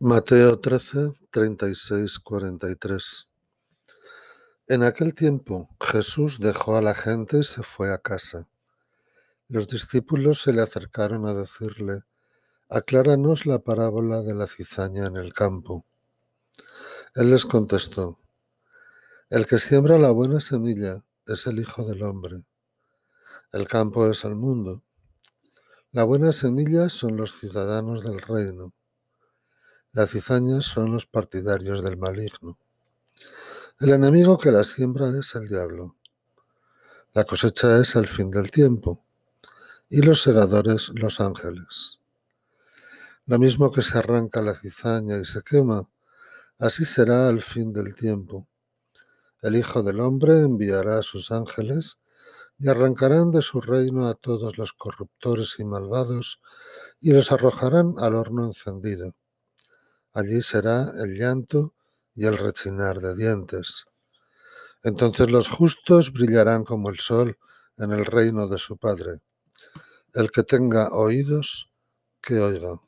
Mateo 13, 36, 43. En aquel tiempo Jesús dejó a la gente y se fue a casa. Los discípulos se le acercaron a decirle, acláranos la parábola de la cizaña en el campo. Él les contestó, el que siembra la buena semilla es el Hijo del Hombre. El campo es el mundo. La buena semilla son los ciudadanos del reino las cizañas son los partidarios del maligno. El enemigo que la siembra es el diablo. La cosecha es el fin del tiempo y los segadores los ángeles. Lo mismo que se arranca la cizaña y se quema, así será al fin del tiempo. El Hijo del Hombre enviará a sus ángeles y arrancarán de su reino a todos los corruptores y malvados y los arrojarán al horno encendido. Allí será el llanto y el rechinar de dientes. Entonces los justos brillarán como el sol en el reino de su Padre. El que tenga oídos, que oiga.